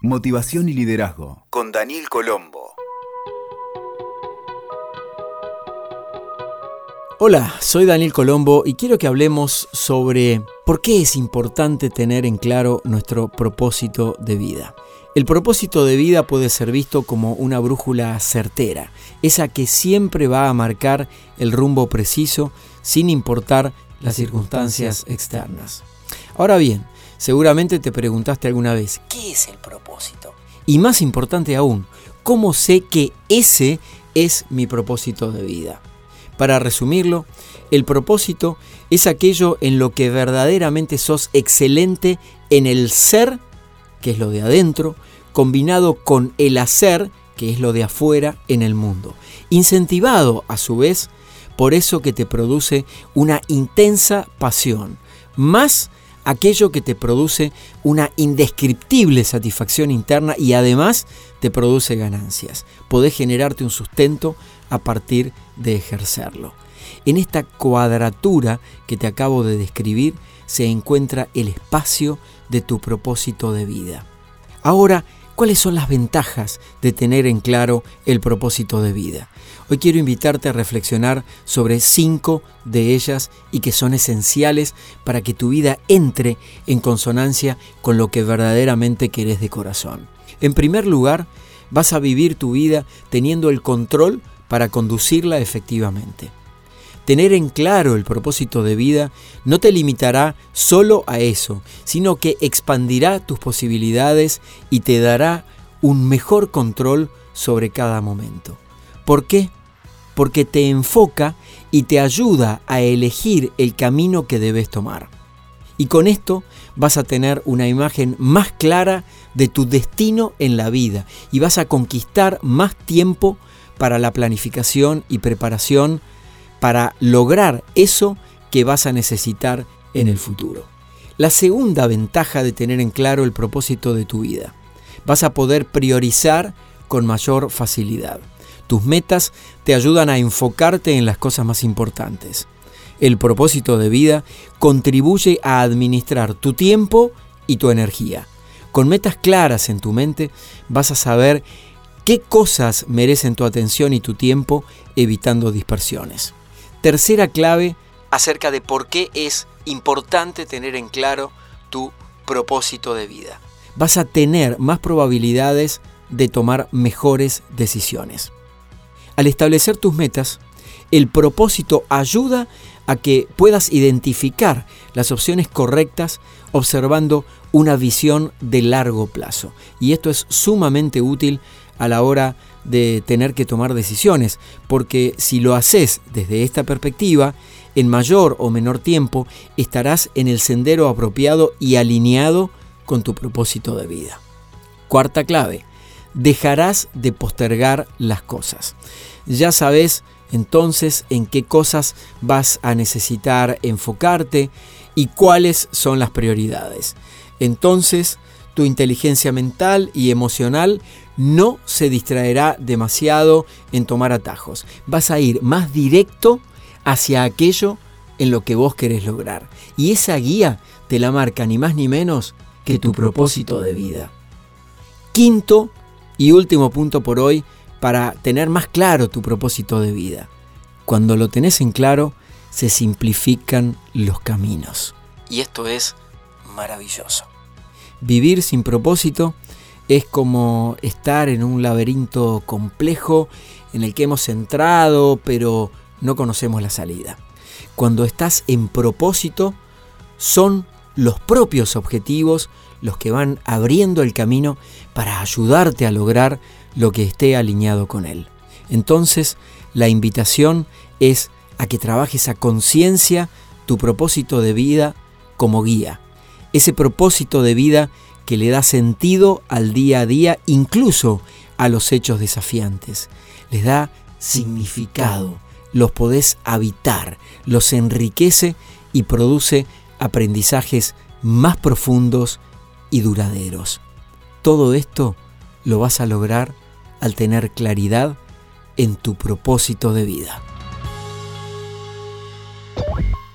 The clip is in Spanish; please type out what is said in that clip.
Motivación y liderazgo con Daniel Colombo. Hola, soy Daniel Colombo y quiero que hablemos sobre por qué es importante tener en claro nuestro propósito de vida. El propósito de vida puede ser visto como una brújula certera, esa que siempre va a marcar el rumbo preciso sin importar las circunstancias externas. Ahora bien, seguramente te preguntaste alguna vez, ¿qué es el propósito? Y más importante aún, ¿cómo sé que ese es mi propósito de vida? Para resumirlo, el propósito es aquello en lo que verdaderamente sos excelente en el ser, que es lo de adentro, combinado con el hacer, que es lo de afuera en el mundo. Incentivado, a su vez, por eso que te produce una intensa pasión, más aquello que te produce una indescriptible satisfacción interna y además te produce ganancias. Podés generarte un sustento a partir de ejercerlo. En esta cuadratura que te acabo de describir se encuentra el espacio de tu propósito de vida. Ahora, ¿cuáles son las ventajas de tener en claro el propósito de vida? Hoy quiero invitarte a reflexionar sobre cinco de ellas y que son esenciales para que tu vida entre en consonancia con lo que verdaderamente querés de corazón. En primer lugar, vas a vivir tu vida teniendo el control para conducirla efectivamente. Tener en claro el propósito de vida no te limitará solo a eso, sino que expandirá tus posibilidades y te dará un mejor control sobre cada momento. ¿Por qué? Porque te enfoca y te ayuda a elegir el camino que debes tomar. Y con esto vas a tener una imagen más clara de tu destino en la vida y vas a conquistar más tiempo para la planificación y preparación para lograr eso que vas a necesitar en el futuro. La segunda ventaja de tener en claro el propósito de tu vida. Vas a poder priorizar con mayor facilidad. Tus metas te ayudan a enfocarte en las cosas más importantes. El propósito de vida contribuye a administrar tu tiempo y tu energía. Con metas claras en tu mente vas a saber qué cosas merecen tu atención y tu tiempo evitando dispersiones. Tercera clave acerca de por qué es importante tener en claro tu propósito de vida. Vas a tener más probabilidades de tomar mejores decisiones. Al establecer tus metas, el propósito ayuda a que puedas identificar las opciones correctas observando una visión de largo plazo. Y esto es sumamente útil a la hora de tener que tomar decisiones, porque si lo haces desde esta perspectiva, en mayor o menor tiempo estarás en el sendero apropiado y alineado con tu propósito de vida. Cuarta clave, dejarás de postergar las cosas. Ya sabes entonces en qué cosas vas a necesitar enfocarte y cuáles son las prioridades. Entonces tu inteligencia mental y emocional no se distraerá demasiado en tomar atajos. Vas a ir más directo hacia aquello en lo que vos querés lograr. Y esa guía te la marca ni más ni menos que tu propósito de vida. Quinto y último punto por hoy para tener más claro tu propósito de vida. Cuando lo tenés en claro, se simplifican los caminos. Y esto es maravilloso. Vivir sin propósito es como estar en un laberinto complejo en el que hemos entrado pero no conocemos la salida. Cuando estás en propósito, son los propios objetivos los que van abriendo el camino para ayudarte a lograr lo que esté alineado con él. Entonces, la invitación es a que trabajes a conciencia tu propósito de vida como guía. Ese propósito de vida que le da sentido al día a día, incluso a los hechos desafiantes. Les da significado, los podés habitar, los enriquece y produce aprendizajes más profundos y duraderos. Todo esto lo vas a lograr al tener claridad en tu propósito de vida.